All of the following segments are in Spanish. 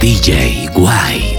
DJ White.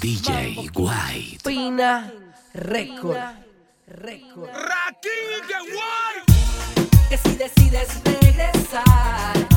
DJ White. Pina Record. Record. Raquín de White. Que si decides regresar.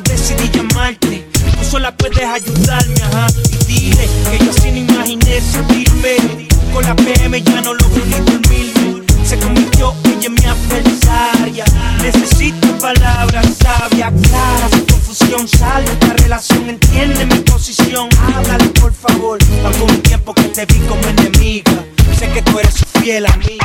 decidí llamarte. Tú sola puedes ayudarme, ajá. Y dile que yo así no imaginé sentirme. Con la PM ya no logro ni dormirme. Se convirtió ella en mi adversaria. Necesito palabras sabias, claras, sin confusión. Sale esta relación, entiende mi posición. Háblale, por favor. Algún tiempo que te vi como enemiga. Sé que tú eres fiel a mí.